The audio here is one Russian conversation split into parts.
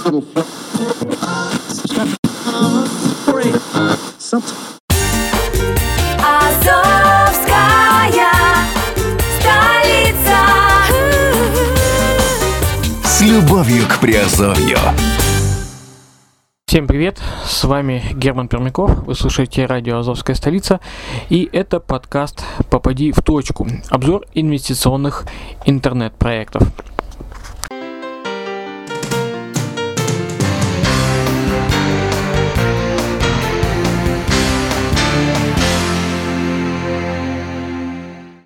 Азовская столица. С любовью к Приазовью. Всем привет, с вами Герман Пермяков, вы слушаете радио «Азовская столица» и это подкаст «Попади в точку», обзор инвестиционных интернет-проектов.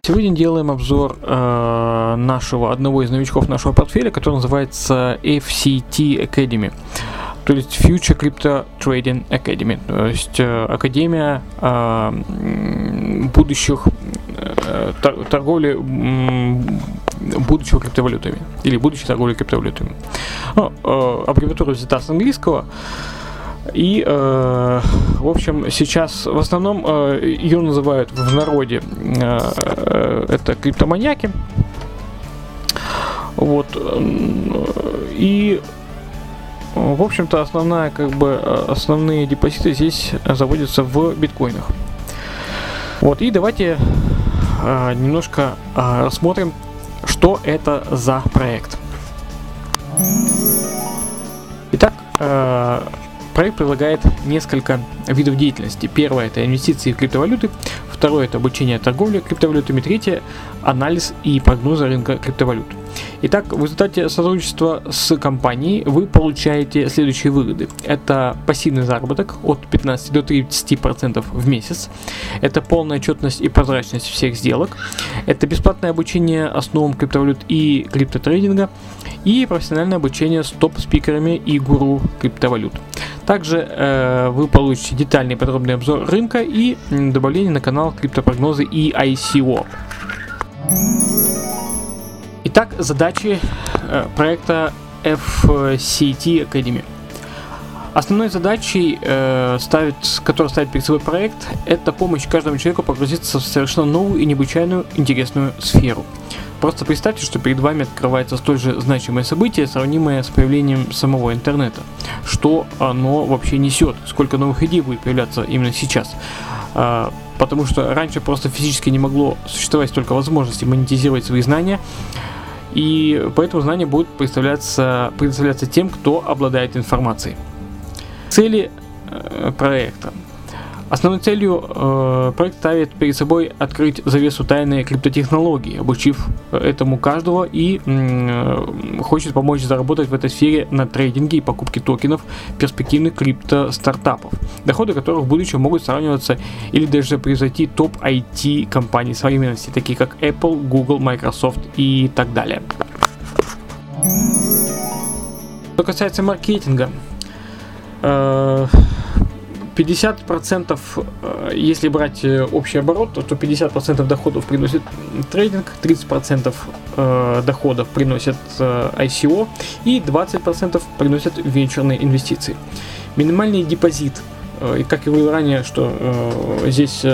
Сегодня делаем обзор э, нашего одного из новичков нашего портфеля, который называется FCT Academy то есть Future Crypto Trading Academy, то есть э, Академия э, будущих э, тор- торговли м, будущего криптовалютами или будущей торговли криптовалютами. Ну, э, аббревиатура взята с английского. И, э, в общем, сейчас в основном э, ее называют в народе э, э, это криптоманьяки. Вот. м, И в общем-то, основная, как бы, э, основные депозиты здесь заводятся в биткоинах. Вот, и давайте э, немножко э, рассмотрим, что это за проект. Итак, э, проект предлагает несколько видов деятельности. Первое это инвестиции в криптовалюты, второе это обучение торговли криптовалютами, третье анализ и прогнозы рынка криптовалют. Итак, в результате сотрудничества с компанией вы получаете следующие выгоды. Это пассивный заработок от 15 до 30% в месяц. Это полная отчетность и прозрачность всех сделок. Это бесплатное обучение основам криптовалют и криптотрейдинга. И профессиональное обучение с топ-спикерами и гуру криптовалют. Также э, вы получите детальный подробный обзор рынка и добавление на канал криптопрогнозы и ICO. Итак, задачи э, проекта FCT Academy. Основной задачей, э, ставит, которую ставит перед собой проект, это помощь каждому человеку погрузиться в совершенно новую и необычайную интересную сферу. Просто представьте, что перед вами открывается столь же значимое событие, сравнимое с появлением самого интернета. Что оно вообще несет, сколько новых идей будет появляться именно сейчас. А, потому что раньше просто физически не могло существовать столько возможностей монетизировать свои знания, и поэтому знания будут представляться, предоставляться тем, кто обладает информацией. Цели э, проекта. Основной целью э, проект ставит перед собой открыть завесу тайны криптотехнологий, обучив этому каждого и э, хочет помочь заработать в этой сфере на трейдинге и покупке токенов перспективных крипто-стартапов, доходы которых в будущем могут сравниваться или даже превзойти топ IT компаний современности, такие как Apple, Google, Microsoft и так далее. Что касается маркетинга, э, 50%, э, если брать э, общий оборот, то 50% доходов приносит трейдинг, 30% э, доходов приносит ICO и 20% приносят венчурные инвестиции. Минимальный депозит и как я говорил ранее, что здесь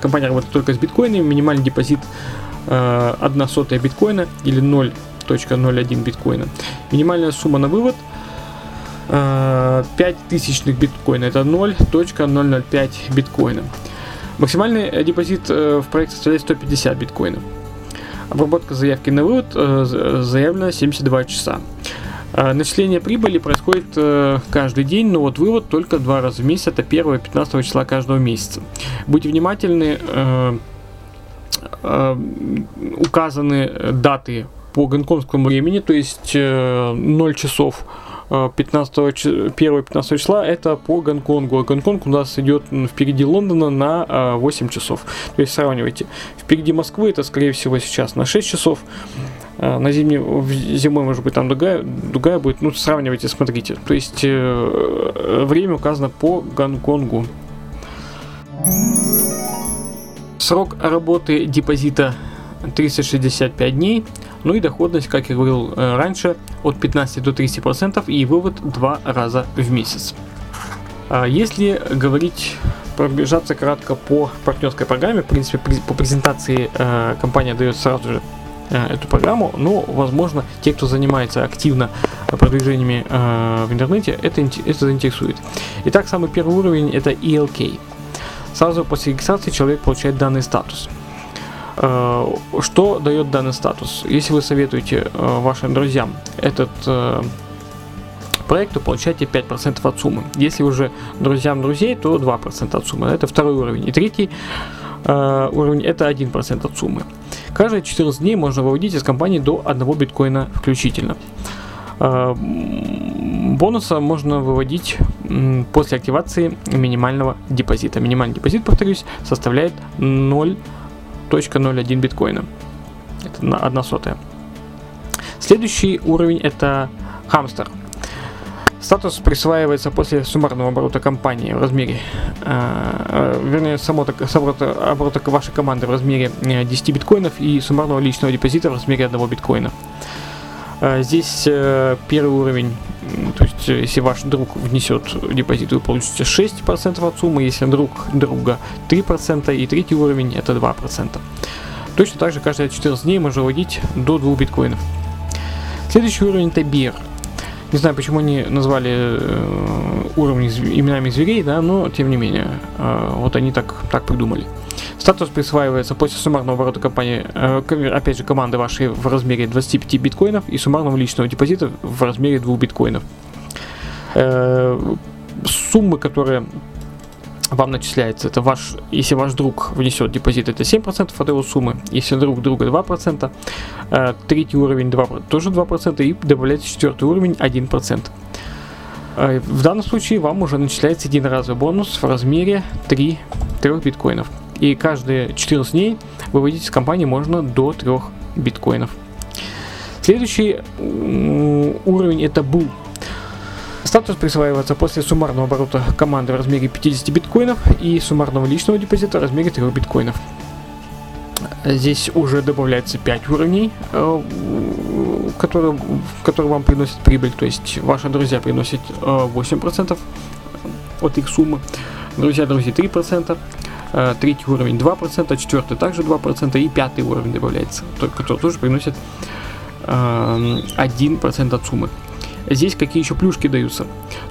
компания работает только с биткоинами, минимальный депозит э, 1 сотая биткоина или 0.01 биткоина. Минимальная сумма на вывод 5 тысячных биткоина, это 0.005 биткоина. Максимальный э, депозит э, в проекте составляет 150 биткоинов. Обработка заявки на вывод э, за- заявлена 72 часа. Начисление прибыли происходит каждый день, но вот вывод только два раза в месяц, это 1 и 15 числа каждого месяца. Будьте внимательны, указаны даты по гонконгскому времени, то есть э, 0 часов 15 чи- 1 и 15 числа это по Гонконгу. А Гонконг у нас идет впереди Лондона на э, 8 часов. То есть сравнивайте. Впереди Москвы это скорее всего сейчас на 6 часов. Э, На зимне, зимой, может быть, там другая, другая будет. Ну, сравнивайте, смотрите. То есть э, время указано по Гонконгу. Срок работы депозита 365 дней. Ну и доходность, как я говорил э, раньше, от 15 до 30% и вывод два раза в месяц. А Если говорить, пробежаться кратко по партнерской программе, в принципе, при- по презентации э, компания дает сразу же э, эту программу, но, возможно, те, кто занимается активно продвижениями в интернете, это, это заинтересует. Итак, самый первый уровень это ELK. Сразу после регистрации человек получает данный статус. Э, Что дает данный статус? Если вы советуете э, вашим друзьям этот э, проект, то получаете 5% от суммы. Если уже друзьям друзей, то 2% от суммы. Это второй уровень. И третий уровень это 1% от суммы. Каждые 14 дней можно выводить из компании до 1 биткоина включительно. Бонуса можно выводить после активации минимального депозита. Минимальный депозит, повторюсь, составляет 0.01 биткоина. Это на 1 сотая. Следующий уровень это хамстер. Статус присваивается после суммарного оборота компании в размере, э, э, вернее, само так, оборота, оборота вашей команды в размере э, 10 биткоинов и суммарного личного депозита в размере 1 биткоина. Э, Здесь э, первый уровень, есть э, если ваш друг внесет депозит, вы получите 6% от суммы, если друг друга 3%, и третий уровень это 2%. Точно так же каждые 14 дней можно выводить до 2 биткоинов. Следующий уровень это BIR. Не знаю, почему они назвали э, уровни именами зверей, да, но тем не менее, э, вот они так, так придумали. Статус присваивается после суммарного оборота компании, э, опять же, команды вашей в размере 25 биткоинов и суммарного личного депозита в размере 2 биткоинов. Э, суммы, которые вам начисляется, это ваш, если ваш друг внесет депозит, это 7% от его суммы, если друг друга 2%, э, третий уровень 2, тоже 2%, и добавляется четвертый уровень 1%. Э, В данном случае вам уже начисляется единоразовый бонус в размере 3, 3 биткоинов. И каждые 14 дней выводить из компании можно до 3 биткоинов. Следующий уровень это Bull. Статус присваивается после суммарного оборота команды в размере 50 биткоинов и суммарного личного депозита в размере 3 биткоинов. Здесь уже добавляется 5 уровней, э, которые, которые вам приносят прибыль. То есть ваши друзья приносят э, 8% от их суммы, друзья друзей 3%, э, третий уровень 2%, четвертый также 2% и пятый уровень добавляется, то- который тоже приносит э, 1% от суммы. Здесь какие еще плюшки даются.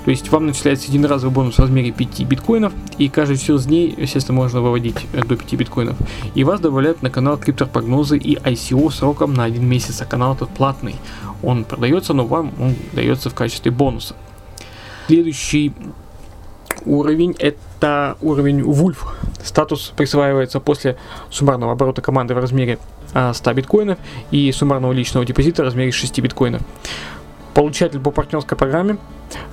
То есть вам начисляется единоразовый бонус в размере 5 биткоинов, и каждые 14 дней, естественно, можно выводить э, до 5 биткоинов. И вас добавляют на канал криптопрогнозы и ICO сроком на 1 месяц, а канал этот платный. Он продается, но вам он дается в качестве бонуса. Следующий уровень это уровень Wolf. Статус присваивается после суммарного оборота команды в размере а, 100 биткоинов и суммарного личного депозита в размере 6 биткоинов. Получатель по партнерской программе.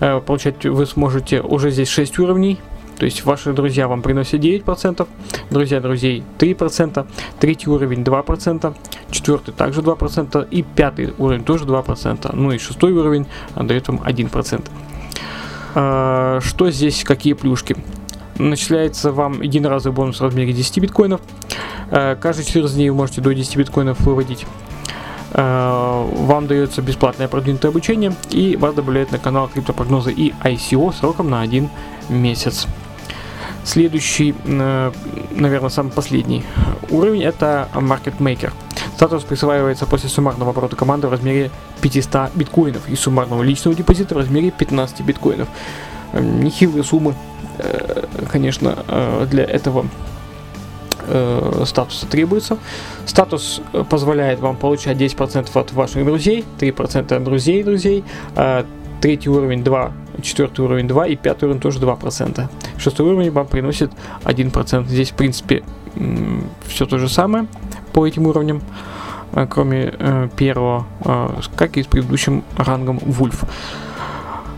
э, Получать вы сможете уже здесь 6 уровней. То есть ваши друзья вам приносят 9%, друзья друзей 3%, третий уровень 2%, четвертый также 2% и пятый уровень тоже 2%. Ну и шестой уровень а, дает вам 1%. А, Что здесь, какие плюшки? Начисляется вам единоразовый бонус в размере 10 биткоинов. Э, Каждые 14 дней вы можете до 10 биткоинов выводить. Э, Вам дается бесплатное продвинутое обучение и вас добавляют на канал криптопрогноза и ICO сроком на 1 месяц. Следующий, наверное, самый последний уровень это Market Maker. Статус присваивается после суммарного оборота команды в размере 500 биткоинов и суммарного личного депозита в размере 15 биткоинов. Э, Нехилые суммы, э, конечно, э, для этого э, статуса требуется. Статус э, позволяет вам получать 10% от ваших друзей, 3% от друзей друзей, э, третий уровень 2, четвертый уровень 2 и пятый уровень тоже 2%. Шестой уровень вам приносит 1%. Здесь, в принципе, все то же самое по этим уровням, э, кроме э, первого, э, как и с предыдущим рангом Wolf.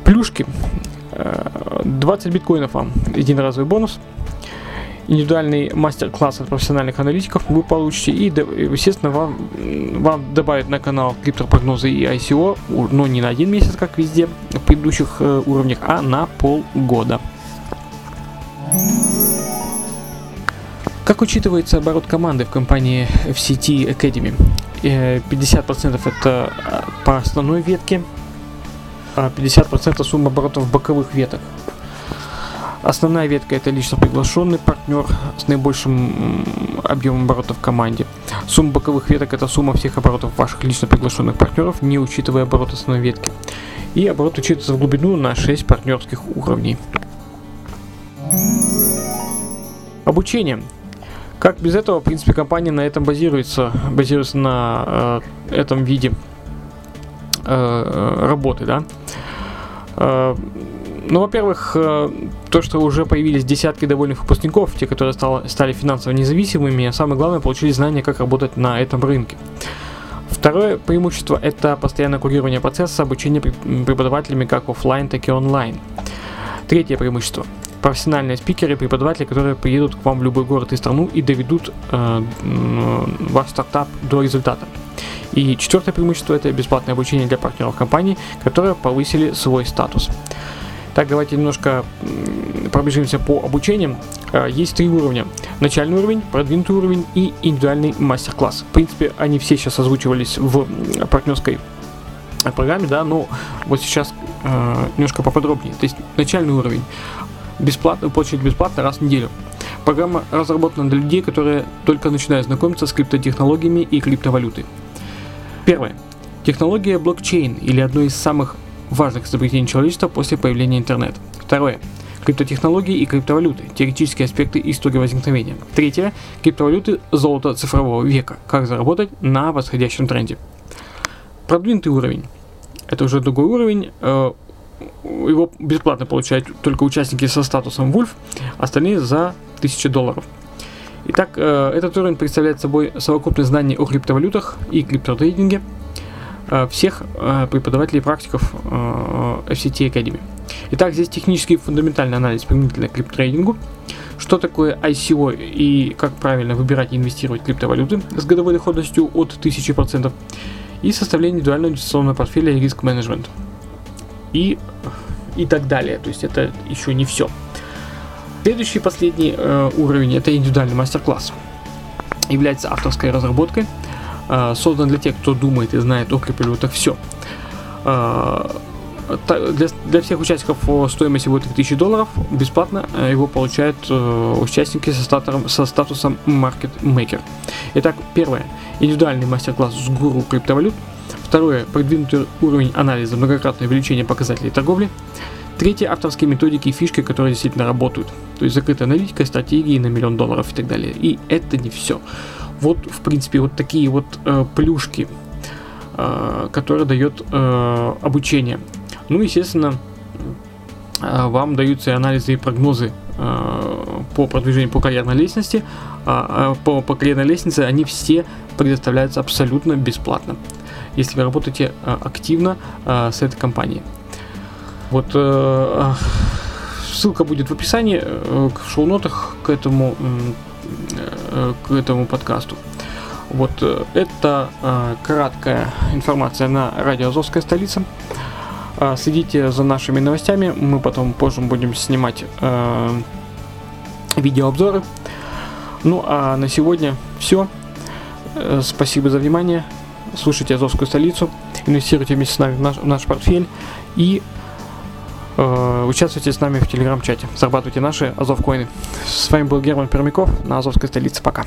Плюшки. Э, 20 биткоинов вам, единоразовый бонус. Индивидуальный мастер-класс от профессиональных аналитиков вы получите. И, естественно, вам, вам добавят на канал криптопрогнозы и ICO, но не на один месяц, как везде в предыдущих э, уровнях, а на полгода. Как учитывается оборот команды в компании FCT Academy? Э, 50% это э, по основной ветке, а 50% сумма оборотов боковых веток. Основная ветка это лично приглашенный партнер с наибольшим объемом оборотов в команде. Сумма боковых веток это сумма всех оборотов ваших лично приглашенных партнеров, не учитывая оборот основной ветки. И оборот учитывается в глубину на 6 партнерских уровней. Обучение. Как без этого, в принципе, компания на этом базируется, базируется на э, этом виде э, работы, да. Э, ну, во-первых, э, то, что уже появились десятки довольных выпускников, те, которые стало, стали финансово независимыми, а самое главное, получили знания, как работать на этом рынке. Второе преимущество – это постоянное курирование процесса обучения преп- преподавателями как оффлайн, так и онлайн. Третье преимущество – профессиональные спикеры, преподаватели, которые приедут к вам в любой город и страну и доведут э, ваш стартап до результата. И четвертое преимущество – это бесплатное обучение для партнеров компании, которые повысили свой статус. Так, давайте немножко пробежимся по обучениям. Э, Есть три уровня. Начальный уровень, продвинутый уровень и индивидуальный мастер-класс. В принципе, они все сейчас озвучивались в партнерской программе, да, но вот сейчас э, немножко поподробнее. То есть начальный уровень. Бесплатно, получить бесплатно раз в неделю. Программа разработана для людей, которые только начинают знакомиться с криптотехнологиями и криптовалютой. Первое. Технология блокчейн или одно из самых важных изобретений человечества после появления интернета. Второе. Криптотехнологии и криптовалюты. Теоретические аспекты истории возникновения. Третье. Криптовалюты золото цифрового века. Как заработать на восходящем тренде. Продвинутый уровень. Это уже другой уровень. э, Его бесплатно получают только участники со статусом Wolf, остальные за 1000 долларов. Итак, э, этот уровень представляет собой совокупность знаний о криптовалютах и криптотрейдинге всех э, преподавателей и практиков э, FCT Academy. Итак, здесь технический фундаментальный анализ применительно к криптотрейдингу, что такое ICO и как правильно выбирать и инвестировать в криптовалюты с годовой доходностью от 1000%, и составление индивидуального инвестиционного портфеля и риск-менеджмент. И, и так далее. То есть это еще не все. Следующий последний э, уровень это индивидуальный мастер-класс. Является авторской разработкой, э, создан для тех, кто думает и знает о криптовалютах все. Э, для, для всех участников э, стоимость его 3000 долларов. Бесплатно э, его получают э, участники со, статором- со статусом Market Maker. Итак, первое. Индивидуальный мастер-класс с гуру криптовалют. Второе. Продвинутый уровень анализа, многократное увеличение показателей торговли. Третье. Авторские методики и фишки, которые действительно работают. То есть закрытая аналитика, стратегии на миллион долларов и так далее. И это не все. Вот, в принципе, вот такие вот э, плюшки, э, которые дает э, обучение. Ну, естественно, э, вам даются и анализы и прогнозы э, по продвижению по карьерной лестнице. А, а по, по карьерной лестнице они все предоставляются абсолютно бесплатно, если вы работаете э, активно э, с этой компанией. Вот ссылка будет в описании, в шоу-нотах к этому, к этому подкасту. Вот э, это э, краткая информация на радио Азовская столица. Следите за нашими новостями. Мы потом позже будем снимать э, видеообзоры. Ну а на сегодня все. Спасибо за внимание. Слушайте Азовскую столицу. Инвестируйте вместе с нами в наш, в наш портфель. И э, участвуйте с нами в телеграм-чате. Зарабатывайте наши Азов коины. С вами был Герман Пермяков на Азовской столице. Пока.